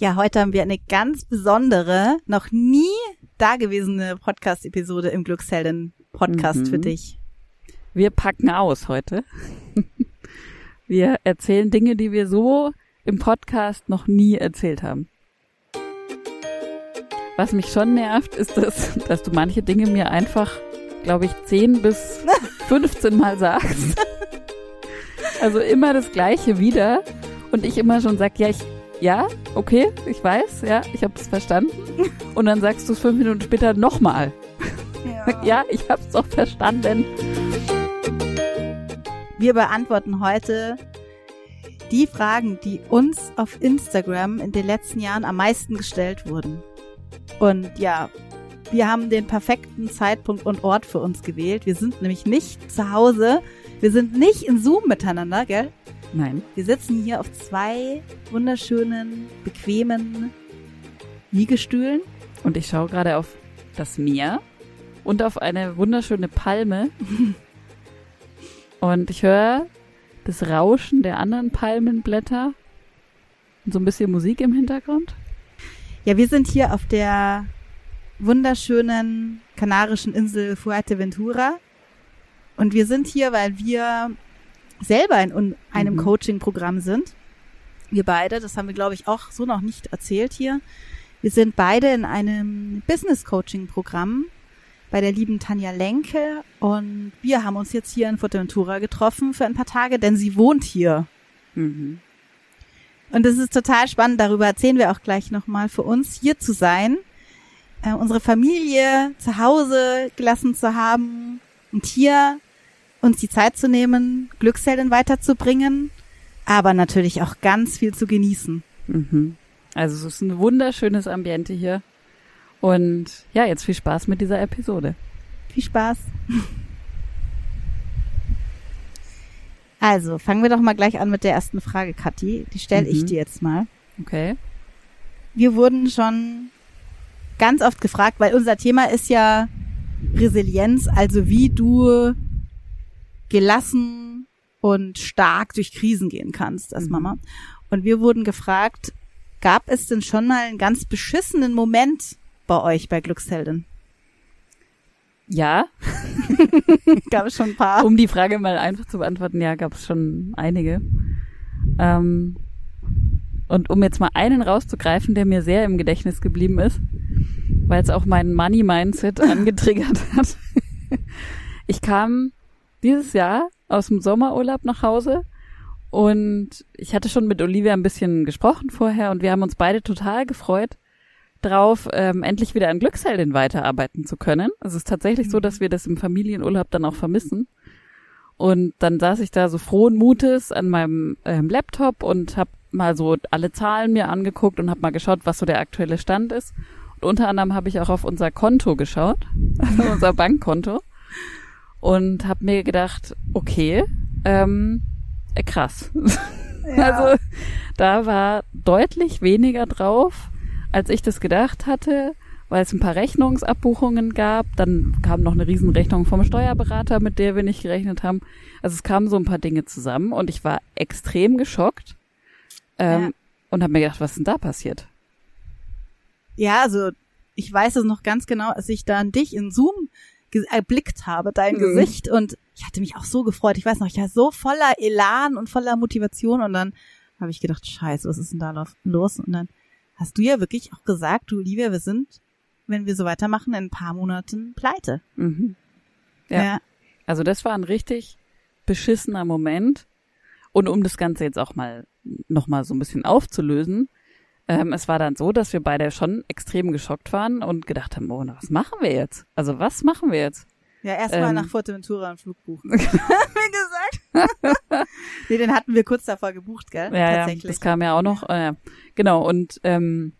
Ja, heute haben wir eine ganz besondere, noch nie dagewesene Podcast-Episode im Glückshelden-Podcast Mhm. für dich. Wir packen aus heute. Wir erzählen Dinge, die wir so im Podcast noch nie erzählt haben. Was mich schon nervt, ist, dass, dass du manche Dinge mir einfach, glaube ich, 10 bis 15 Mal sagst. Also immer das Gleiche wieder. Und ich immer schon sag, ja, ich, ja, okay, ich weiß, ja, ich habe es verstanden. Und dann sagst du es fünf Minuten später nochmal. Ja, ich hab's doch verstanden. Wir beantworten heute die Fragen, die uns auf Instagram in den letzten Jahren am meisten gestellt wurden. Und ja, wir haben den perfekten Zeitpunkt und Ort für uns gewählt. Wir sind nämlich nicht zu Hause. Wir sind nicht in Zoom miteinander, gell? Nein. Wir sitzen hier auf zwei wunderschönen, bequemen Liegestühlen. Und ich schaue gerade auf das Meer und auf eine wunderschöne Palme. Und ich höre das Rauschen der anderen Palmenblätter und so ein bisschen Musik im Hintergrund. Ja, wir sind hier auf der wunderschönen kanarischen Insel Fuerteventura. Und wir sind hier, weil wir selber in einem Mhm. Coaching-Programm sind. Wir beide, das haben wir, glaube ich, auch so noch nicht erzählt hier. Wir sind beide in einem Business-Coaching-Programm bei der lieben Tanja Lenke. Und wir haben uns jetzt hier in Fuerteventura getroffen für ein paar Tage, denn sie wohnt hier. Mhm. Und es ist total spannend, darüber erzählen wir auch gleich nochmal, für uns hier zu sein, äh, unsere Familie zu Hause gelassen zu haben und hier uns die Zeit zu nehmen, Glückshelden weiterzubringen, aber natürlich auch ganz viel zu genießen. Mhm. Also es ist ein wunderschönes Ambiente hier. Und ja, jetzt viel Spaß mit dieser Episode. Viel Spaß. Also, fangen wir doch mal gleich an mit der ersten Frage, Kathi. Die stelle ich Mhm. dir jetzt mal. Okay. wir wurden schon ganz oft gefragt, weil unser Thema ist ja Resilienz, also wie du gelassen und stark durch Krisen gehen kannst als Mhm. Mama. Und wir wurden gefragt, gab es denn schon mal einen ganz beschissenen Moment bei euch bei Glücksheldin? Ja, Gab es schon ein paar? um die Frage mal einfach zu beantworten, ja, gab es schon einige. Ähm, und um jetzt mal einen rauszugreifen, der mir sehr im Gedächtnis geblieben ist, weil es auch mein Money-Mindset angetriggert hat. Ich kam dieses Jahr aus dem Sommerurlaub nach Hause und ich hatte schon mit Olivia ein bisschen gesprochen vorher und wir haben uns beide total gefreut drauf, ähm, endlich wieder an Glücksheldin weiterarbeiten zu können. Also es ist tatsächlich so, dass wir das im Familienurlaub dann auch vermissen. Und dann saß ich da so frohen Mutes an meinem ähm, Laptop und habe mal so alle Zahlen mir angeguckt und habe mal geschaut, was so der aktuelle Stand ist. Und unter anderem habe ich auch auf unser Konto geschaut, also unser Bankkonto, und habe mir gedacht, okay, ähm, äh, krass. Also da war deutlich weniger drauf, als ich das gedacht hatte, weil es ein paar Rechnungsabbuchungen gab. Dann kam noch eine Riesenrechnung vom Steuerberater, mit der wir nicht gerechnet haben. Also es kamen so ein paar Dinge zusammen und ich war extrem geschockt ähm, Ja. und habe mir gedacht, was ist denn da passiert? Ja, also ich weiß es noch ganz genau, als ich da an dich in Zoom erblickt habe, dein Mhm. Gesicht und ich hatte mich auch so gefreut. Ich weiß noch, ich war so voller Elan und voller Motivation und dann habe ich gedacht, scheiße, was ist denn da lo- los? Und dann hast du ja wirklich auch gesagt, du Olivia, wir sind, wenn wir so weitermachen, in ein paar Monaten pleite. Mhm. Ja. Also das war ein richtig beschissener Moment. Und um das Ganze jetzt auch mal noch mal so ein bisschen aufzulösen, ähm, es war dann so, dass wir beide schon extrem geschockt waren und gedacht haben, oh, na, was machen wir jetzt? Also was machen wir jetzt? Ja, erstmal Ähm. nach Fuerteventura einen Flug buchen. Wie gesagt. nee, den hatten wir kurz davor gebucht, gell? Ja, ja, Tatsächlich. das kam ja auch noch. Äh, genau, und ähm,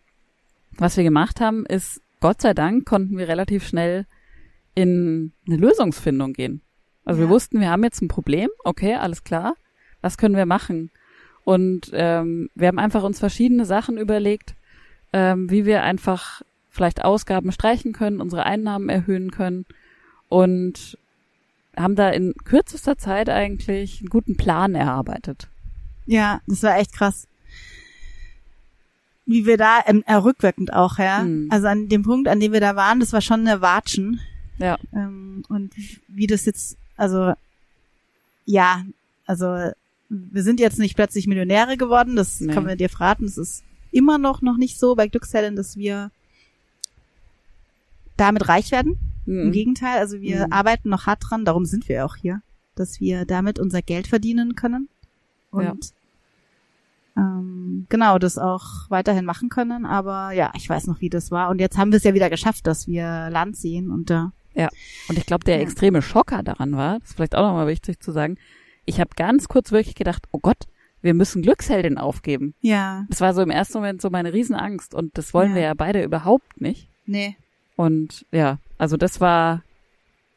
was wir gemacht haben, ist, Gott sei Dank konnten wir relativ schnell in eine Lösungsfindung gehen. Also wir Ja. wussten, wir haben jetzt ein Problem, okay, alles klar, was können wir machen? Und ähm, wir haben einfach uns verschiedene Sachen überlegt, ähm, wie wir einfach vielleicht Ausgaben streichen können, unsere Einnahmen erhöhen können und haben da in kürzester Zeit eigentlich einen guten Plan erarbeitet. Ja, das war echt krass. wie wir da, ähm, äh, rückwirkend auch, ja. Hm. Also an dem Punkt, an dem wir da waren, das war schon eine Watschen. Ja. Ähm, und wie das jetzt, also ja, also wir sind jetzt nicht plötzlich Millionäre geworden, das Nee. können wir dir verraten. Es ist immer noch noch nicht so bei Glückshelden, dass wir damit reich werden. Im Mhm. Gegenteil, also wir Mhm. arbeiten noch hart dran, darum sind wir auch hier, dass wir damit unser Geld verdienen können und ähm, genau das auch weiterhin machen können. Aber ja, ich weiß noch, wie das war. Und jetzt haben wir es ja wieder geschafft, dass wir Land sehen und da. Und ich glaube, der Ja. extreme Schocker daran war, das ist vielleicht auch nochmal wichtig zu sagen, ich habe ganz kurz wirklich gedacht, oh Gott, wir müssen Glücksheldin aufgeben. Ja, Das war so im ersten Moment so meine Riesenangst und das wollen Ja. wir ja beide überhaupt nicht. nee. Und ja, also das war,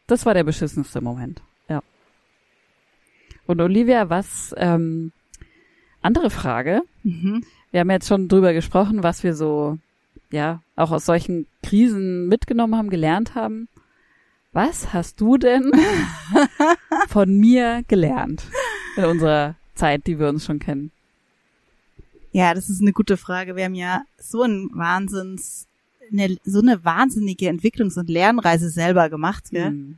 das war der beschissenste Moment. Ja. Und Olivia, was, ähm, andere Frage. Mhm. Wir haben jetzt schon drüber gesprochen, was wir so, ja, auch aus solchen Krisen mitgenommen haben, gelernt haben. Was hast du denn von mir gelernt in unserer Zeit, die wir uns schon kennen? Ja, das ist eine gute Frage. Wir haben ja so ein Wahnsinns, eine, so eine wahnsinnige Entwicklungs- und Lernreise selber gemacht, gell? Hm.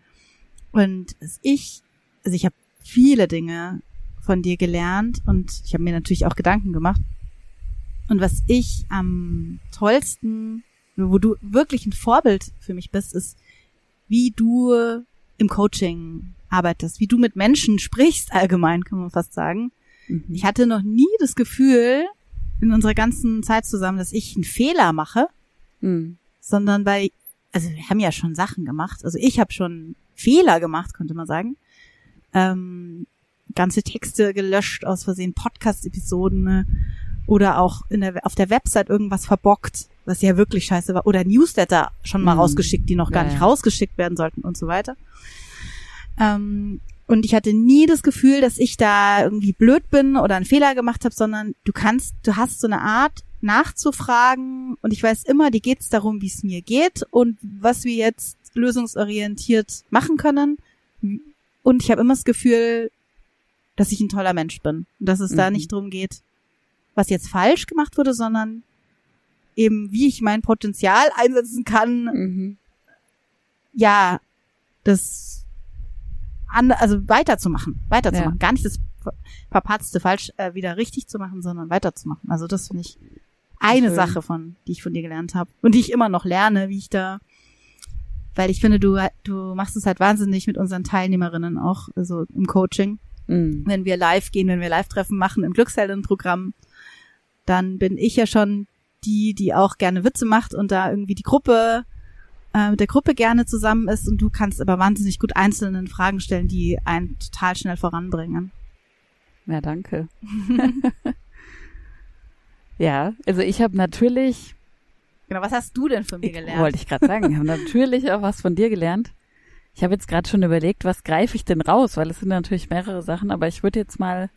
Und ich, also ich habe viele Dinge von dir gelernt und ich habe mir natürlich auch Gedanken gemacht. Und was ich am tollsten, wo du wirklich ein Vorbild für mich bist, ist, wie du im Coaching arbeitest, wie du mit Menschen sprichst, allgemein kann man fast sagen. Mhm. Ich hatte noch nie das Gefühl in unserer ganzen Zeit zusammen, dass ich einen Fehler mache, Hm. sondern bei, also wir haben ja schon Sachen gemacht, also ich habe schon Fehler gemacht, könnte man sagen. Ähm, ganze Texte gelöscht aus Versehen, Podcast-Episoden ne? oder auch in der, auf der Website irgendwas verbockt, was ja wirklich scheiße war, oder Newsletter schon mal Mhm. rausgeschickt, die noch gar Ja, nicht ja. rausgeschickt werden sollten und so weiter. Ähm, und ich hatte nie das Gefühl, dass ich da irgendwie blöd bin oder einen Fehler gemacht habe, sondern du kannst, du hast so eine Art nachzufragen und ich weiß immer, dir geht's darum, wie es mir geht und was wir jetzt lösungsorientiert machen können. Und ich habe immer das Gefühl, dass ich ein toller Mensch bin und dass es da Mhm. nicht drum geht, was jetzt falsch gemacht wurde, sondern eben, wie ich mein Potenzial einsetzen kann, Mhm. ja, das an, also weiterzumachen, weiterzumachen. Gar nicht das ver- verpatzte falsch äh, wieder richtig zu machen, sondern weiterzumachen. Also das finde ich eine Schön. Sache von, die ich von dir gelernt habe und die ich immer noch lerne, wie ich da, weil ich finde, du du machst es halt wahnsinnig mit unseren Teilnehmerinnen auch, also im Coaching, Mhm. wenn wir live gehen, wenn wir Live-Treffen machen im Glückshelden-Programm, dann bin ich ja schon die, die auch gerne Witze macht und da irgendwie die Gruppe äh, mit der Gruppe gerne zusammen ist und du kannst aber wahnsinnig gut einzelnen Fragen stellen, die einen total schnell voranbringen. Ja, danke. ja, also ich habe natürlich, Genau, was hast du denn von mir gelernt? wollte ich gerade sagen, ich habe natürlich auch was von dir gelernt. Ich habe jetzt gerade schon überlegt, was greife ich denn raus, weil es sind natürlich mehrere Sachen, aber ich würde jetzt mal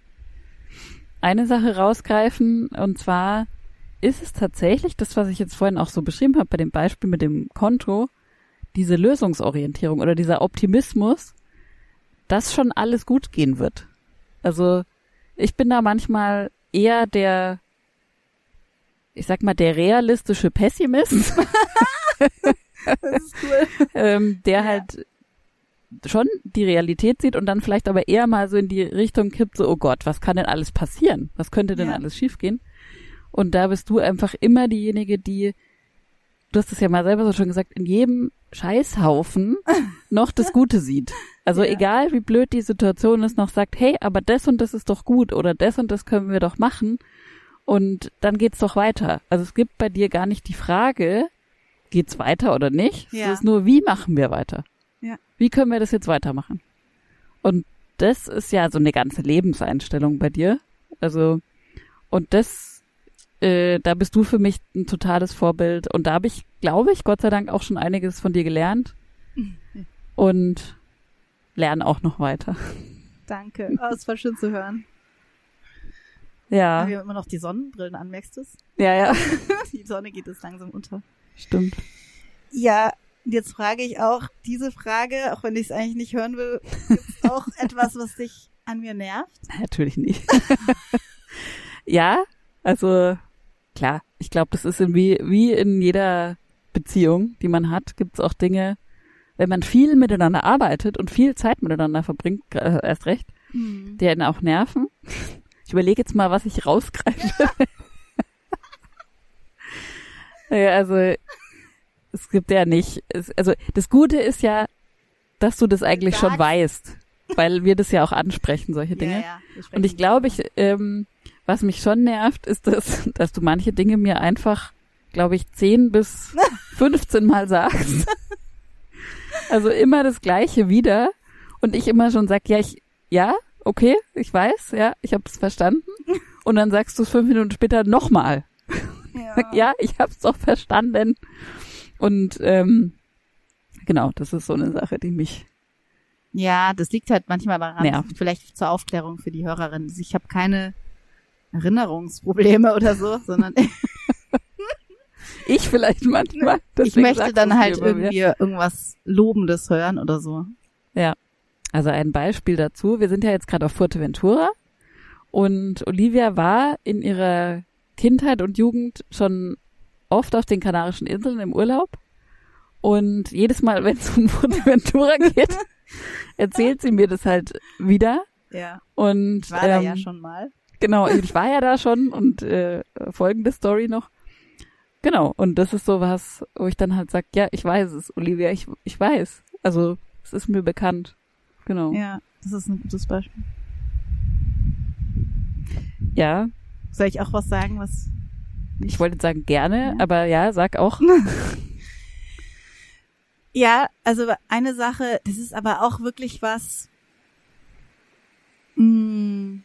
eine Sache rausgreifen und zwar ist es tatsächlich das, was ich jetzt vorhin auch so beschrieben habe bei dem Beispiel mit dem Konto, diese Lösungsorientierung oder dieser Optimismus, dass schon alles gut gehen wird. Also ich bin da manchmal eher der, ich sag mal, der realistische Pessimist, das ist cool. ähm, der Ja. halt schon die Realität sieht und dann vielleicht aber eher mal so in die Richtung kippt, so, oh Gott, was kann denn alles passieren? Was könnte denn Ja. alles schiefgehen? Und da bist du einfach immer diejenige, die, du hast es ja mal selber so schon gesagt, in jedem Scheißhaufen noch das Gute sieht. Also Ja. egal wie blöd die Situation ist, noch sagt, hey, aber das und das ist doch gut oder das und das können wir doch machen und dann geht's doch weiter. Also es gibt bei dir gar nicht die Frage, geht's weiter oder nicht? Ja. Es ist nur, wie machen wir weiter? Ja. Wie können wir das jetzt weitermachen? Und das ist ja so eine ganze Lebenseinstellung bei dir. Also, und das, äh, da bist du für mich ein totales Vorbild. Und da habe ich, glaube ich, Gott sei Dank auch schon einiges von dir gelernt. Und lerne auch noch weiter. Danke. Oh, es war schön zu hören. Ja, Wir haben immer noch die Sonnenbrillen an, merkst du es? ja, ja, Die Sonne geht jetzt langsam unter. stimmt. Ja, und jetzt frage ich auch diese Frage, auch wenn ich es eigentlich nicht hören will, gibt's auch etwas, was dich an mir nervt? Natürlich nicht. ja, also klar, ich glaube, das ist in wie, wie in jeder Beziehung, die man hat, gibt es auch Dinge, wenn man viel miteinander arbeitet und viel Zeit miteinander verbringt, äh, erst recht, Mhm. die einen auch nerven. Ich überlege jetzt mal, was ich rausgreife. ja, also es gibt ja nicht. Es, also das Gute ist ja, dass du das eigentlich schon weißt, weil wir das ja auch ansprechen, solche Dinge. Ja, ja, Und ich glaube, ich, ähm, was mich schon nervt, ist das, dass du manche Dinge mir einfach, glaube ich, 10 bis 15 Mal sagst. Also immer das Gleiche wieder. Und ich immer schon sag, ja, ich, ja, okay, ich weiß, ja, ich habe es verstanden. Und dann sagst du es fünf Minuten später nochmal. Ja. Ja, ich hab's doch verstanden. Und ähm, genau, das ist so eine Sache, die mich Ja, das liegt halt manchmal daran, Nervt. vielleicht zur Aufklärung für die Hörerin. Ich habe keine Erinnerungsprobleme oder so, sondern ich vielleicht manchmal. ich möchte dann halt mir irgendwie irgendwas Lobendes hören oder so. Also ein Beispiel dazu. Wir sind ja jetzt gerade auf Fuerteventura und Olivia war in ihrer Kindheit und Jugend schon oft auf den Kanarischen Inseln im Urlaub. Und jedes Mal, wenn es um Fuerteventura geht, erzählt sie mir das halt wieder. Ja. Und Ich war ähm, ja schon mal. Genau, ich war ja da schon und äh, folgende Story noch. Genau, und das ist so was, wo ich dann halt sag, ja, ich weiß es, Olivia, ich, ich weiß. Also, es ist mir bekannt. Genau. Ja. Ja, das ist ein gutes Beispiel. Soll ich auch was sagen, was ich wollte sagen gerne, Ja. aber ja, sag auch. Ja, also eine Sache, das ist aber auch wirklich was, mh,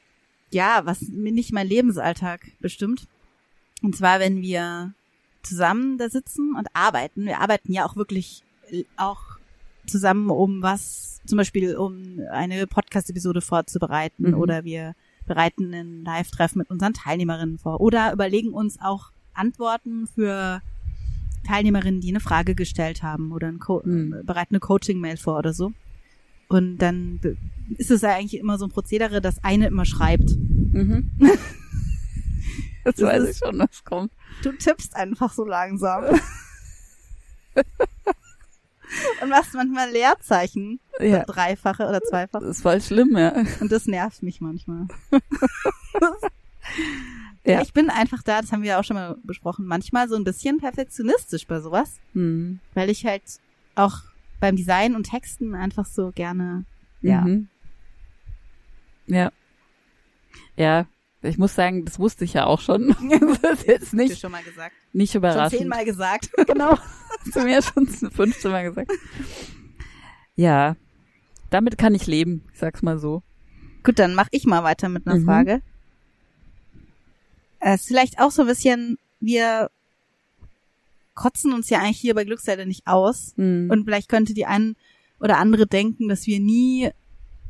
ja, was mir nicht mein Lebensalltag bestimmt. Und zwar, wenn wir zusammen da sitzen und arbeiten. Wir arbeiten ja auch wirklich äh, auch zusammen, um was, zum Beispiel um eine Podcast-Episode vorzubereiten Mhm. oder wir bereiten ein Live-Treffen mit unseren Teilnehmerinnen vor oder überlegen uns auch Antworten für Teilnehmerinnen, die eine Frage gestellt haben oder ein Co Mhm. äh, bereiten eine Coaching-Mail vor oder so. Und dann ist es ja eigentlich immer so ein Prozedere, dass eine immer schreibt. Mhm. Das Das weiß ich schon, was kommt. Du tippst einfach so langsam. Und machst manchmal Leerzeichen, Ja, dreifache oder zweifache. das ist voll schlimm, ja. Und das nervt mich manchmal. Ja. Ich bin einfach da, das haben wir ja auch schon mal besprochen, manchmal so ein bisschen perfektionistisch bei sowas, Hm. weil ich halt auch beim Design und Texten einfach so gerne, ja. Mhm. Ja. Ja, ich muss sagen, das wusste ich ja auch schon. das ist jetzt nicht, schon mal gesagt. nicht Schon überraschend. zehnmal gesagt. Genau. Du mir schon 15 Mal gesagt. Ja. Damit kann ich leben, ich sag's mal so. Gut, dann mach ich mal weiter mit einer Mhm. Frage. Es ist vielleicht auch so ein bisschen, wir kotzen uns ja eigentlich hier bei Glücksseite nicht aus. Hm. Und vielleicht könnte die ein oder andere denken, dass wir nie,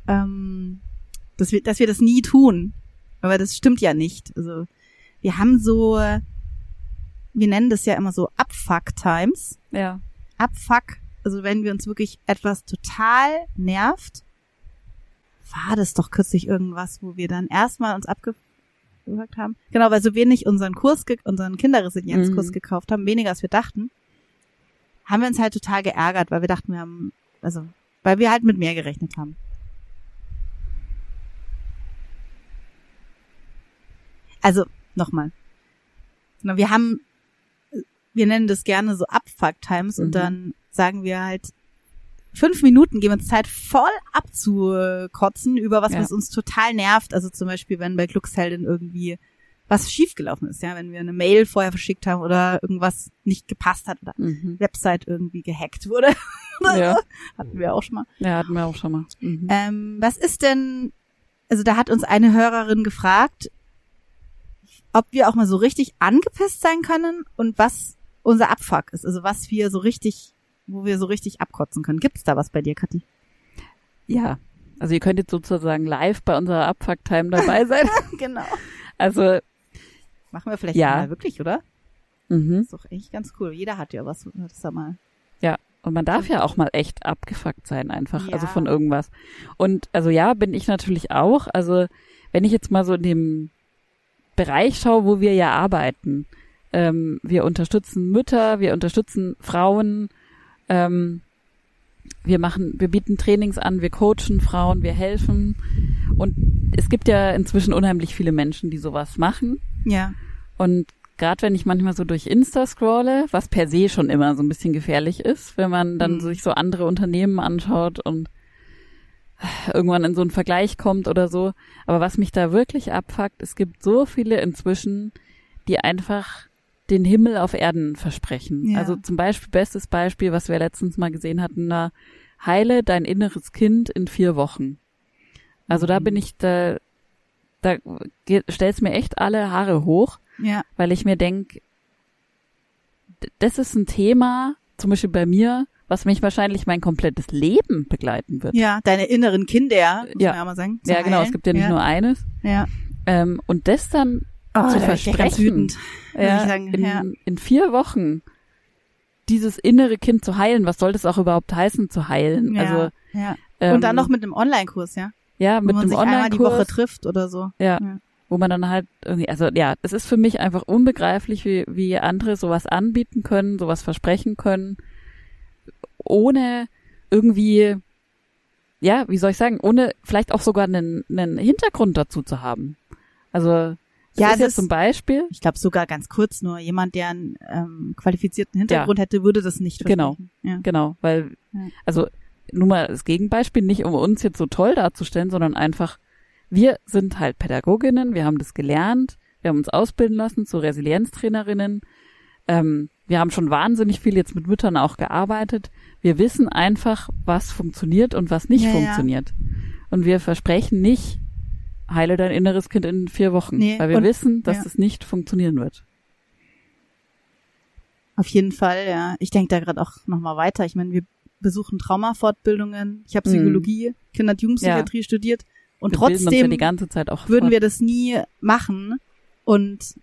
ähm, dass wir, dass wir das nie tun. Aber das stimmt ja nicht. Also wir haben so, wir nennen das ja immer so Abfuck-Times. ja. Abfuck, also wenn wir uns wirklich etwas total nervt, war das doch kürzlich irgendwas, wo wir dann erstmal uns abgefuckt haben. Genau, weil so wenig unseren Kurs, unseren Kinderresilienzkurs Mhm. gekauft haben, weniger als wir dachten, haben wir uns halt total geärgert, weil wir dachten, wir haben, also, weil wir halt mit mehr gerechnet haben. Also, nochmal. Genau, Wir haben, wir nennen das gerne so Abfuck-Times Mhm. und dann sagen wir halt, fünf Minuten geben uns Zeit voll abzukotzen über was, Ja. was uns total nervt. Also zum Beispiel, wenn bei Glücksheldin irgendwie was schiefgelaufen ist, ja, wenn wir eine Mail vorher verschickt haben oder irgendwas nicht gepasst hat oder Mhm. Website irgendwie gehackt wurde. Ja. Hatten wir auch schon mal. Ja, hatten wir auch schon mal. Mhm. Ähm, was ist denn, also da hat uns eine Hörerin gefragt, ob wir auch mal so richtig angepisst sein können und was unser Abfuck ist. Also was wir so richtig, wo wir so richtig abkotzen können. Gibt's da was bei dir, Kathi? Ja. Also ihr könnt jetzt sozusagen live bei unserer Abfuck-Time dabei sein. genau. Also, Machen wir vielleicht Ja. mal wirklich, oder? mhm. Ist doch echt ganz cool. Jeder hat ja was. Das ist ja mal. Ja, und man darf ja auch mal echt abgefuckt sein einfach, Ja. also von irgendwas. Und also ja, bin ich natürlich auch. Also wenn ich jetzt mal so in dem Bereich schaue, wo wir ja arbeiten, ähm, wir unterstützen Mütter, wir unterstützen Frauen, ähm, wir machen, wir bieten Trainings an, wir coachen Frauen, wir helfen. Und es gibt ja inzwischen unheimlich viele Menschen, die sowas machen. Ja. Und gerade wenn ich manchmal so durch Insta scrolle, was per se schon immer so ein bisschen gefährlich ist, wenn man dann Mhm. sich so andere Unternehmen anschaut und irgendwann in so einen Vergleich kommt oder so. Aber was mich da wirklich abfuckt, es gibt so viele inzwischen, die einfach den Himmel auf Erden versprechen. Ja. Also zum Beispiel, bestes Beispiel, was wir letztens mal gesehen hatten, da heile dein inneres Kind in vier Wochen. Also da Mhm. bin ich, da, da stellt's mir echt alle Haare hoch, Ja. weil ich mir denk, das ist ein Thema, zum Beispiel bei mir, was mich wahrscheinlich mein komplettes Leben begleiten wird. Ja, deine inneren Kinder, muss Ja. man ja mal sagen. Ja, genau, es heilen. gibt ja nicht ja. nur eines. Ja. Ähm, und das dann Oh, zu versprechen, ja, ich sagen, in, ja. in vier Wochen dieses innere Kind zu heilen, was soll das auch überhaupt heißen, zu heilen? Ja. Also ja. ähm, Und dann noch mit einem Online-Kurs, ja? ja, Wo mit man einem sich einmal die Woche Online-Kurs, trifft oder so. ja, Ja. wo man dann halt irgendwie, also ja, es ist für mich einfach unbegreiflich, wie, wie andere sowas anbieten können, sowas versprechen können, ohne irgendwie, ja, wie soll ich sagen, ohne vielleicht auch sogar einen, einen Hintergrund dazu zu haben. Also das Ja, ist das jetzt ist- zum Beispiel, Ich glaube sogar ganz kurz nur, jemand, der einen ähm, qualifizierten Hintergrund hätte, würde das nicht Genau. versprechen. Ja. Genau, weil, Ja. also nur mal das Gegenbeispiel, nicht um uns jetzt so toll darzustellen, sondern einfach, wir sind halt Pädagoginnen, wir haben das gelernt, wir haben uns ausbilden lassen zu Resilienztrainerinnen, ähm, wir haben schon wahnsinnig viel jetzt mit Müttern auch gearbeitet. Wir wissen einfach, was funktioniert und was nicht Ja, ja. funktioniert. Und wir versprechen nicht, heile dein inneres Kind in vier Wochen, Nee, weil wir und- wissen, dass ja. es nicht funktionieren wird. Auf jeden Fall, ja. Ich denke da gerade auch nochmal weiter. Ich meine, wir besuchen Traumafortbildungen. Ich habe Mhm. Psychologie, Kinder- und Jugendpsychiatrie studiert. Und wir ja trotzdem die ganze Zeit auch würden wir das nie machen. Und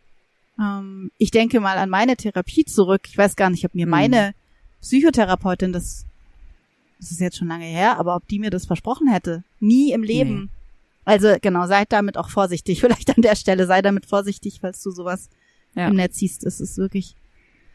ähm, ich denke mal an meine Therapie zurück. Ich weiß gar nicht, ob mir Mhm. meine Psychotherapeutin das, das ist jetzt schon lange her, aber ob die mir das versprochen hätte. Nie im Leben. Nee. Also genau, seid damit auch vorsichtig. Vielleicht an der Stelle, sei damit vorsichtig, falls du sowas Ja. im Netz siehst. Das ist wirklich,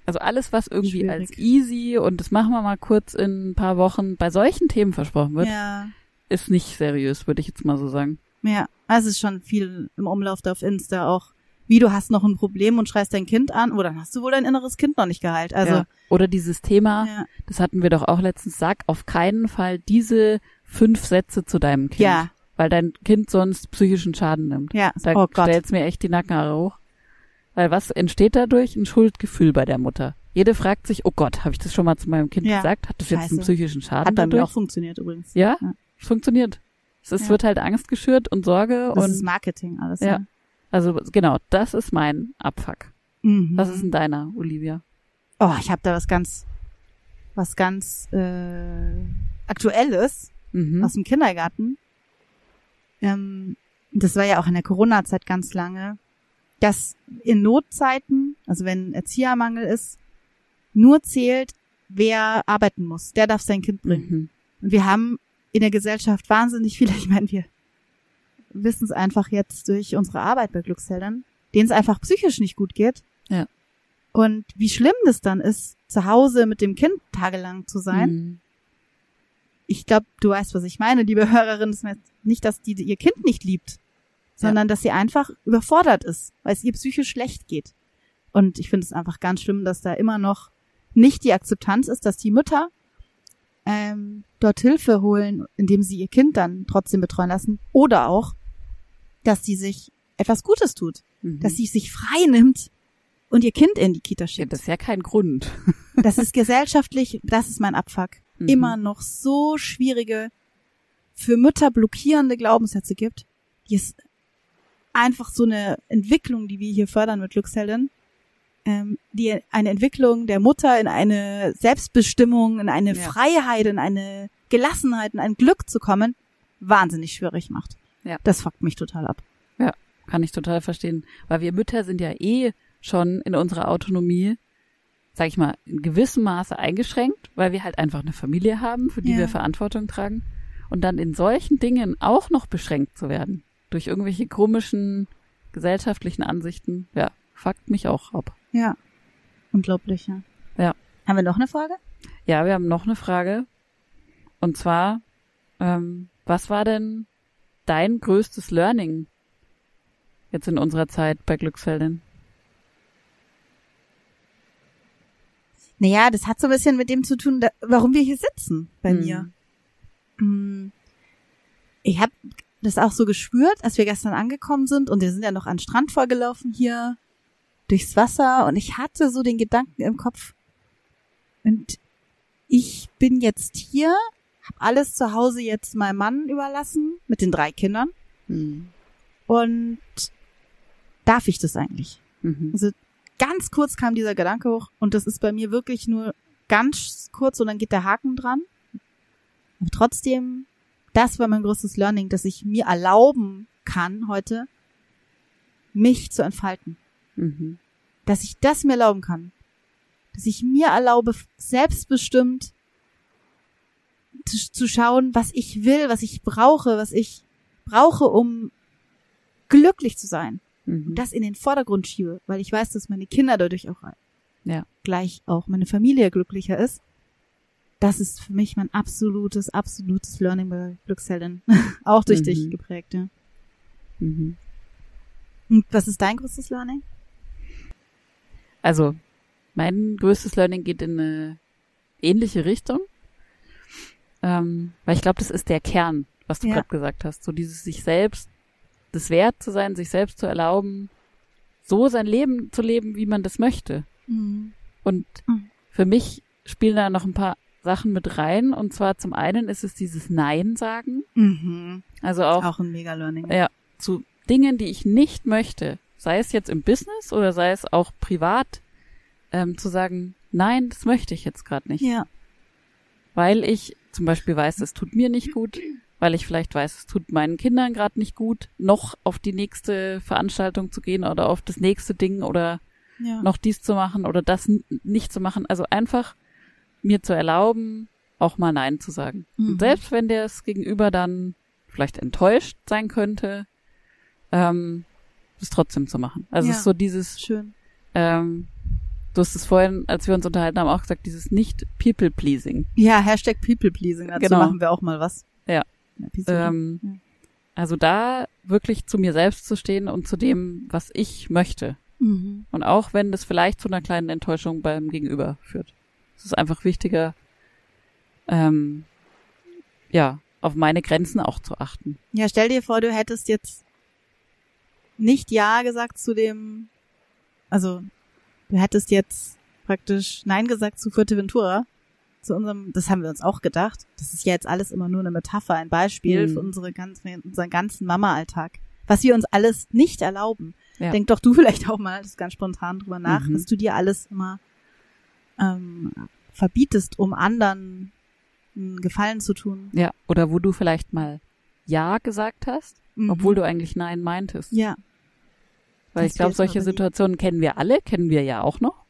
Also alles, was irgendwie Schwierig. als easy und das machen wir mal kurz in ein paar Wochen bei solchen Themen versprochen wird, ja, ist nicht seriös, würde ich jetzt mal so sagen. ja. Also es ist schon viel im Umlauf da auf Insta auch. Wie du hast noch ein Problem und schreist dein Kind an, oder dann hast du wohl dein inneres Kind noch nicht geheilt. Also, ja. Oder dieses Thema, ja. das hatten wir doch auch letztens, sag auf keinen Fall diese fünf Sätze zu deinem Kind. Ja. Weil dein Kind sonst psychischen Schaden nimmt. Ja, Da oh Gott. stellt's mir echt die Nackenhaare hoch. Weil was entsteht dadurch? Ein Schuldgefühl bei der Mutter. Jede fragt sich, oh Gott, habe ich das schon mal zu meinem Kind Ja. gesagt? Hat das jetzt einen Scheiße. psychischen Schaden Hat bei mir dadurch? auch funktioniert übrigens. Ja, Ja. es funktioniert. Es ist, Ja. wird halt Angst geschürt und Sorge Das und ist Marketing alles. Ja. Ja. also genau, das ist mein Abfuck. Mhm. Was ist denn deiner, Olivia? Oh, ich habe da was ganz, was ganz äh, Aktuelles Mhm. aus dem Kindergarten. Ähm, das war ja auch in der Corona-Zeit ganz lange, dass in Notzeiten, also wenn Erziehermangel ist, nur zählt, wer arbeiten muss. Der darf sein Kind bringen. Mhm. Und wir haben in der Gesellschaft wahnsinnig viele, ich meine, wir wissen es einfach jetzt durch unsere Arbeit bei Glücksheldern, denen es einfach psychisch nicht gut geht. Ja. Und wie schlimm das dann ist, zu Hause mit dem Kind tagelang zu sein. Mhm. Ich glaube, du weißt, was ich meine, liebe Hörerin. Das heißt nicht, dass die ihr Kind nicht liebt, sondern dass sie einfach überfordert ist, weil es ihr psychisch schlecht geht. Und ich finde es einfach ganz schlimm, dass da immer noch nicht die Akzeptanz ist, dass die Mütter ähm, dort Hilfe holen, indem sie ihr Kind dann trotzdem betreuen lassen. Oder auch, dass sie sich etwas Gutes tut, Mhm. dass sie sich frei nimmt und ihr Kind in die Kita ja, schickt. das ist ja kein Grund. Das ist gesellschaftlich, das ist mein Abfuck, Mhm. immer noch so schwierige, für Mütter blockierende Glaubenssätze gibt, die es einfach so eine Entwicklung, die wir hier fördern mit Glücksheldin, ähm, die eine Entwicklung der Mutter in eine Selbstbestimmung, in eine Ja. Freiheit, in eine Gelassenheit, in ein Glück zu kommen, wahnsinnig schwierig macht. Ja. Das fuckt mich total ab. Kann ich total verstehen. Weil wir Mütter sind ja eh schon in unserer Autonomie, sag ich mal, in gewissem Maße eingeschränkt, weil wir halt einfach eine Familie haben, für die Ja. wir Verantwortung tragen. Und dann in solchen Dingen auch noch beschränkt zu werden. Durch irgendwelche komischen gesellschaftlichen Ansichten, ja, fuckt mich auch ab. Ja. Unglaublich, ja. Ja. Haben wir noch eine Frage? Ja, wir haben noch eine Frage. Und zwar, ähm, was war denn dein größtes Learning jetzt in unserer Zeit bei Glücksfeldin? Naja, das hat so ein bisschen mit dem zu tun, da, warum wir hier sitzen bei Hm. mir. Mm. Ich habe das auch so gespürt, als wir gestern angekommen sind und wir sind ja noch an den Strand vorgelaufen hier durchs Wasser und ich hatte so den Gedanken im Kopf und ich bin jetzt hier, habe alles zu Hause jetzt meinem Mann überlassen mit den drei Kindern Hm. und darf ich das eigentlich? Mhm. Also ganz kurz kam dieser Gedanke hoch und das ist bei mir wirklich nur ganz kurz und dann geht der Haken dran. Aber trotzdem, das war mein größtes Learning, dass ich mir erlauben kann heute, mich zu entfalten. Mhm. Dass ich das mir erlauben kann. Dass ich mir erlaube, selbstbestimmt zu, zu schauen, was ich will, was ich brauche, was ich brauche, um glücklich zu sein Mhm. und das in den Vordergrund schiebe, weil ich weiß, dass meine Kinder dadurch auch Ja. gleich auch meine Familie glücklicher ist. Das ist für mich mein absolutes, absolutes Learning bei Glücksheldin. auch durch Mhm. dich geprägt, ja. Mhm. Und was ist dein größtes Learning? Also, mein größtes Learning geht in eine ähnliche Richtung. Ähm, weil ich glaube, das ist der Kern, was du Ja. gerade gesagt hast. So dieses sich selbst, das wert zu sein, sich selbst zu erlauben, so sein Leben zu leben, wie man das möchte. Und Mhm. für mich spielen da noch ein paar Sachen mit rein. Und zwar zum einen ist es dieses Nein sagen. Mhm. Also auch, Auch ein mega Learning. ja, zu Dingen, die ich nicht möchte. Sei es jetzt im Business oder sei es auch privat, ähm, zu sagen, nein, das möchte ich jetzt gerade nicht. Ja. Weil ich zum Beispiel weiß, es tut mir nicht gut, weil ich vielleicht weiß, es tut meinen Kindern gerade nicht gut, noch auf die nächste Veranstaltung zu gehen oder auf das nächste Ding oder ja. noch dies zu machen oder das nicht zu machen. Also einfach mir zu erlauben, auch mal Nein zu sagen. Mhm. Und selbst wenn der es gegenüber dann vielleicht enttäuscht sein könnte, ähm, es trotzdem zu machen. Also Ja. es ist so dieses, Schön. ähm, du hast es vorhin, als wir uns unterhalten haben, auch gesagt, dieses nicht People-Pleasing. Ja, Hashtag People Pleasing. Dazu Genau. machen wir auch mal was. Ja. Episode. Ähm, Ja. Also da wirklich zu mir selbst zu stehen und zu dem, was ich möchte. Mhm. Und auch wenn das vielleicht zu einer kleinen Enttäuschung beim Gegenüber führt. Es ist einfach wichtiger, ähm, ja, auf meine Grenzen auch zu achten. Ja, stell dir vor, du hättest jetzt nicht Ja gesagt zu dem, also du hättest jetzt praktisch Nein gesagt zu Fuerteventura, zu unserem, das haben wir uns auch gedacht. Das ist ja jetzt alles immer nur eine Metapher, ein Beispiel Mhm. für unsere ganzen, unseren ganzen Mama-Alltag. Was wir uns alles nicht erlauben. Ja. Denk doch du vielleicht auch mal, das ganz spontan drüber nach, Mhm. dass du dir alles immer ähm, verbietest, um anderen einen Gefallen zu tun. Ja, oder wo du vielleicht mal Ja gesagt hast, Mhm. obwohl du eigentlich Nein meintest. Ja, Weil Das ich glaube, solche. Situationen kennen wir alle, kennen wir ja auch noch.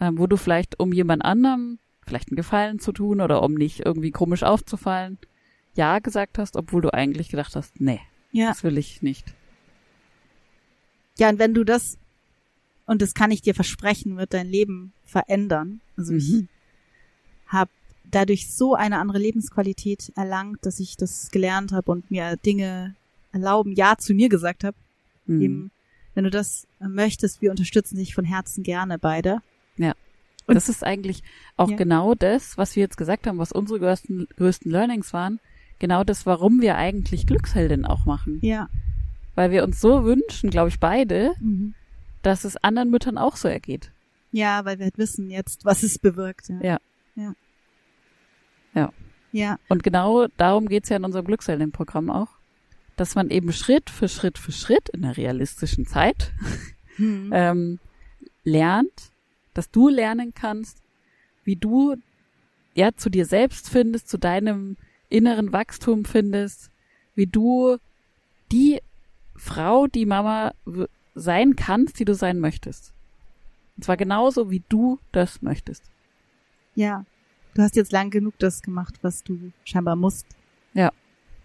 Ähm, wo du vielleicht, um jemand anderem vielleicht einen Gefallen zu tun oder um nicht irgendwie komisch aufzufallen, Ja gesagt hast, obwohl du eigentlich gedacht hast, nee, ja. das will ich nicht. Ja, und wenn du das, und das kann ich dir versprechen, wird dein Leben verändern. Also ich Mhm. habe dadurch so eine andere Lebensqualität erlangt, dass ich das gelernt habe und mir Dinge erlauben, ja zu mir gesagt habe. Mhm. Eben, wenn du das möchtest, wir unterstützen dich von Herzen gerne beide. Und- das ist eigentlich auch Ja. genau das, was wir jetzt gesagt haben, was unsere größten, größten Learnings waren. Genau das, warum wir eigentlich Glücksheldin auch machen. Ja. Weil wir uns so wünschen, glaube ich, beide, Mhm. dass es anderen Müttern auch so ergeht. Ja, weil wir halt wissen jetzt, was es bewirkt. Ja. Ja. Ja. Ja. Ja. Und genau darum geht's ja in unserem Glücksheldin-Programm auch, dass man eben Schritt für Schritt für Schritt in einer realistischen Zeit Hm. ähm, lernt, dass du lernen kannst, wie du ja zu dir selbst findest, zu deinem inneren Wachstum findest, wie du die Frau, die Mama sein kannst, die du sein möchtest. Und zwar genauso, wie du das möchtest. Ja. Du hast jetzt lang genug das gemacht, was du scheinbar musst. Ja.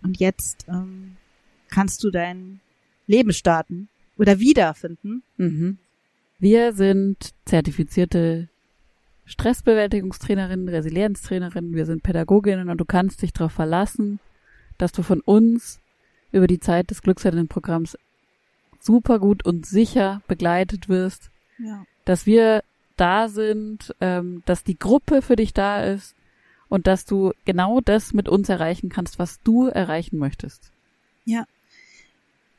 Und jetzt ähm, kannst du dein Leben starten oder wiederfinden. Mhm. Wir sind zertifizierte Stressbewältigungstrainerinnen, Resilienztrainerinnen, wir sind Pädagoginnen und du kannst dich darauf verlassen, dass du von uns über die Zeit des Glücksheldinnen-Programms super gut und sicher begleitet wirst, Ja. dass wir da sind, ähm, dass die Gruppe für dich da ist und dass du genau das mit uns erreichen kannst, was du erreichen möchtest.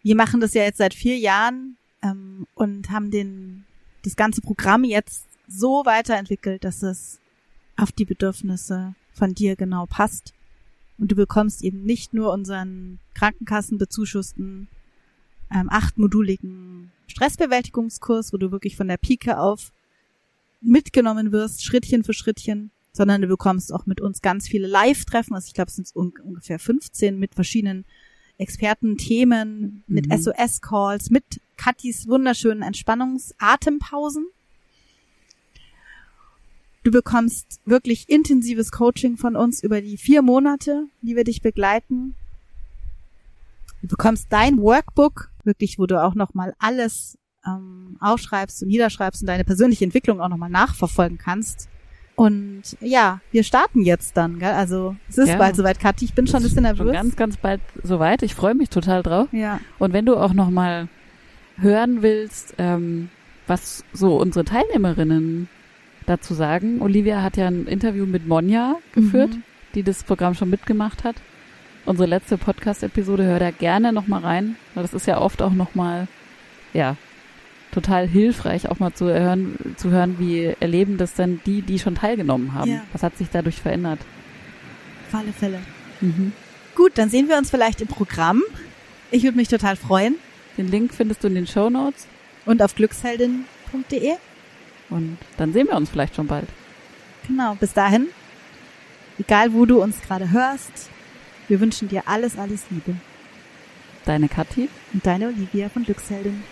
Wir machen das ja jetzt seit vier Jahren ähm, und haben den das ganze Programm jetzt so weiterentwickelt, dass es auf die Bedürfnisse von dir genau passt. Und du bekommst eben nicht nur unseren Krankenkassenbezuschussten ähm, achtmoduligen Stressbewältigungskurs, wo du wirklich von der Pike auf mitgenommen wirst, Schrittchen für Schrittchen, sondern du bekommst auch mit uns ganz viele Live-Treffen. Also ich glaube, es sind un ungefähr 15 mit verschiedenen Experten-Themen, mit Mhm. SOS-Calls, mit Katis wunderschönen Entspannungs-Atempausen. Du bekommst wirklich intensives Coaching von uns über die vier Monate, die wir dich begleiten. Du bekommst dein Workbook, wirklich, wo du auch nochmal alles ähm, aufschreibst und niederschreibst und deine persönliche Entwicklung auch nochmal nachverfolgen kannst. Und ja, wir starten jetzt dann, gell? Also es ist Ja. bald soweit, Kathi. Ich bin schon ein bisschen Schon nervös. ganz, ganz bald soweit. Ich freue mich total drauf. ja. Und wenn du auch noch mal hören willst, ähm, was so unsere Teilnehmerinnen dazu sagen. Olivia hat ja ein Interview mit Monja geführt, Mhm. die das Programm schon mitgemacht hat. Unsere letzte Podcast-Episode, hör da gerne noch mal rein. weil Das ist ja oft auch noch mal, ja, total hilfreich, auch mal zu hören, zu hören, wie erleben das denn die, die schon teilgenommen haben. Ja. Was hat sich dadurch verändert? Auf alle Fälle. Mhm. Gut, dann sehen wir uns vielleicht im Programm. Ich würde mich total freuen. Den Link findest du in den Show Notes Und auf glücksheldin.de. und dann sehen wir uns vielleicht schon bald. Genau, bis dahin. Egal, wo du uns gerade hörst, wir wünschen dir alles, alles Liebe. Deine Kathi. Und deine Olivia von Glücksheldin.